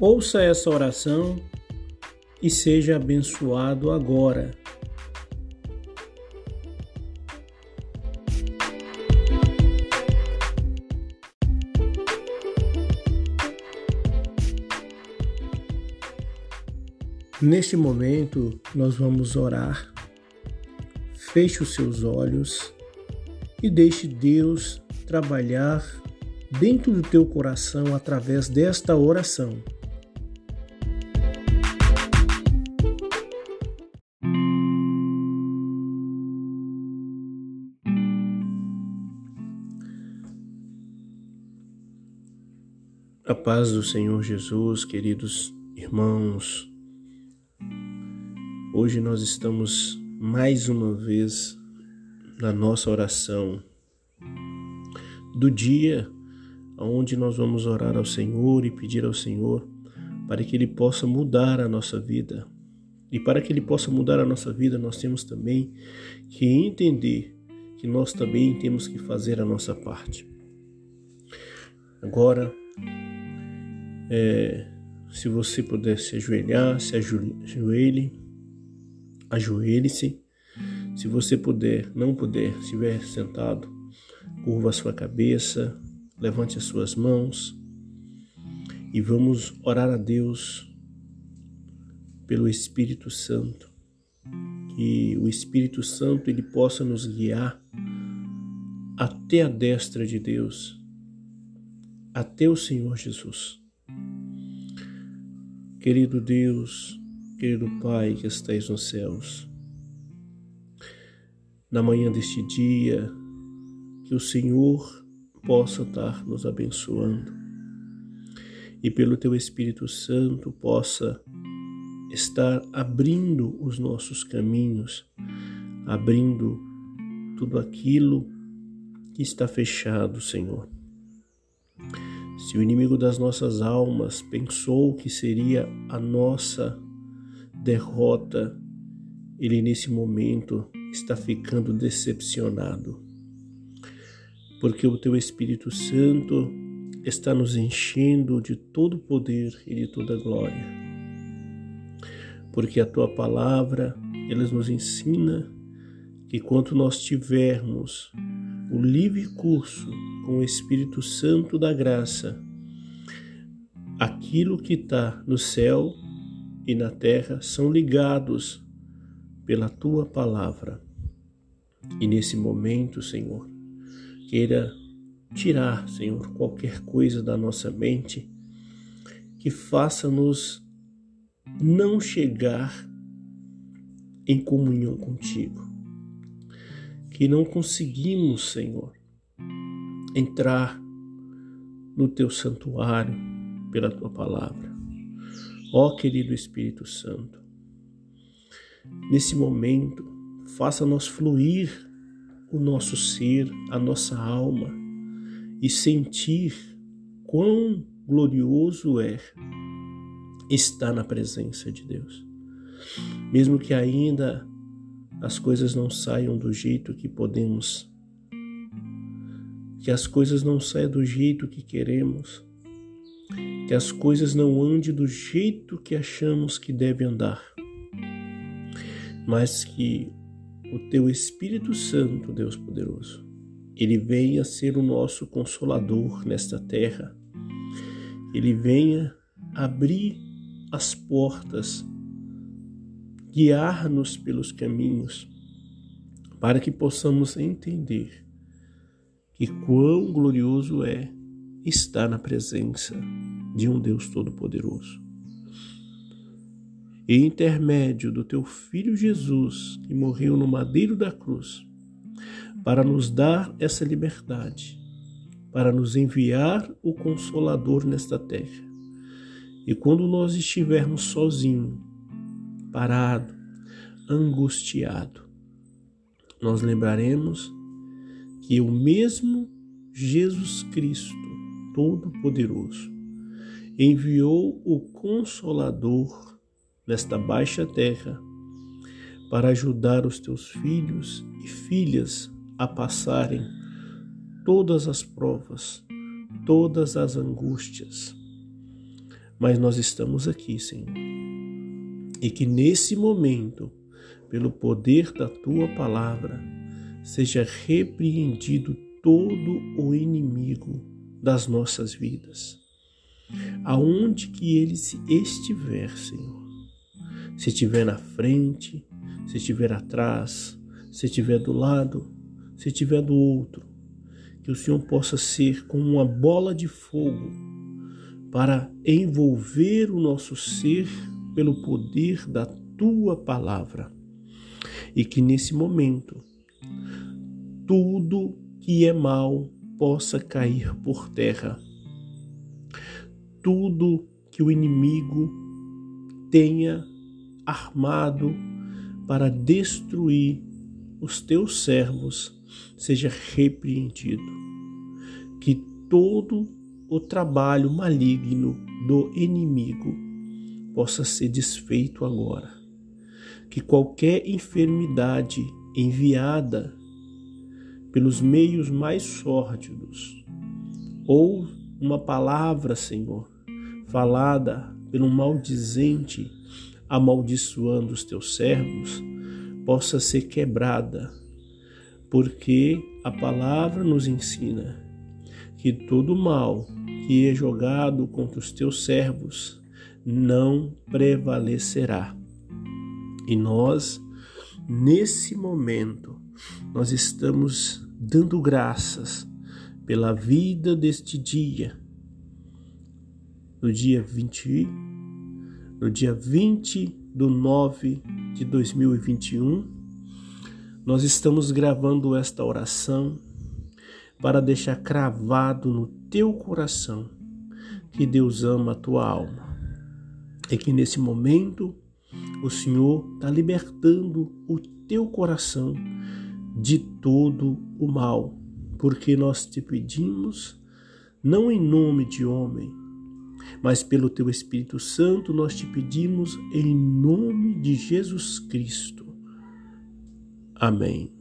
Ouça essa oração e seja abençoado agora. Neste momento, nós vamos orar. Feche os seus olhos e deixe Deus trabalhar dentro do teu coração através desta oração. A paz do Senhor Jesus, queridos irmãos. Hoje nós estamos mais uma vez na nossa oração do dia onde nós vamos orar ao Senhor e pedir ao Senhor para que Ele possa mudar a nossa vida. E para que Ele possa mudar a nossa vida, nós temos também que entender que nós também temos que fazer a nossa parte. Agora, é, se você puder se ajoelhar, se ajoelhe, ajoelhe-se. Se você puder, não puder, estiver sentado, curva a sua cabeça, levante as suas mãos e vamos orar a Deus pelo Espírito Santo. Que o Espírito Santo ele possa nos guiar até a destra de Deus, até o Senhor Jesus. Querido Deus, querido Pai que estais nos céus, na manhã deste dia, que o Senhor possa estar nos abençoando e pelo Teu Espírito Santo possa estar abrindo os nossos caminhos, abrindo tudo aquilo que está fechado, Senhor. Se o inimigo das nossas almas pensou que seria a nossa derrota, ele nesse momento está ficando decepcionado. Porque o teu Espírito Santo está nos enchendo de todo poder e de toda glória. Porque a tua palavra, ela nos ensina que quanto nós tivermos o livre curso com o Espírito Santo da graça, aquilo que está no céu e na terra são ligados pela tua palavra. E nesse momento, Senhor, queira tirar, Senhor, qualquer coisa da nossa mente que faça-nos não chegar em comunhão contigo. Que não conseguimos, Senhor, entrar no teu santuário pela tua palavra. Ó querido Espírito Santo, nesse momento, faça-nos fluir o nosso ser, a nossa alma e sentir quão glorioso é estar na presença de Deus. Mesmo que ainda as coisas não saiam do jeito que podemos que as coisas não saiam do jeito que queremos, que as coisas não andem do jeito que achamos que deve andar, mas que o teu Espírito Santo, Deus poderoso, ele venha ser o nosso consolador nesta terra, ele venha abrir as portas, guiar-nos pelos caminhos, para que possamos entender que quão glorioso é estar na presença de um Deus Todo-Poderoso. E intermédio do teu Filho Jesus, que morreu no madeiro da cruz, para nos dar essa liberdade, para nos enviar o Consolador nesta terra. E quando nós estivermos sozinhos, parado, angustiado, nós lembraremos que o mesmo Jesus Cristo Todo-Poderoso enviou o Consolador nesta baixa terra para ajudar os teus filhos e filhas a passarem todas as provas, todas as angústias, mas nós estamos aqui, Senhor. E que nesse momento, pelo poder da tua palavra, seja repreendido todo o inimigo das nossas vidas. Aonde que ele estiver, Senhor. Se estiver na frente, se estiver atrás, se estiver do lado, se estiver do outro, que o Senhor possa ser como uma bola de fogo para envolver o nosso ser pelo poder da tua palavra. E que nesse momento tudo que é mal possa cair por terra. Tudo que o inimigo tenha armado para destruir os teus servos seja repreendido. Que todo o trabalho maligno do inimigo possa ser desfeito agora. Que qualquer enfermidade enviada pelos meios mais sórdidos, ou uma palavra, Senhor, falada pelo maldizente, amaldiçoando os teus servos, possa ser quebrada, porque a palavra nos ensina que todo mal que é jogado contra os teus servos não prevalecerá. E nós, nesse momento, nós estamos dando graças pela vida deste dia, no dia 20, no dia 20 do 9 de 2021, nós estamos gravando esta oração para deixar cravado no teu coração que Deus ama a tua alma. E que nesse momento o Senhor está libertando o teu coração de todo o mal, porque nós te pedimos, não em nome de homem, mas pelo teu Espírito Santo nós te pedimos em nome de Jesus Cristo. Amém.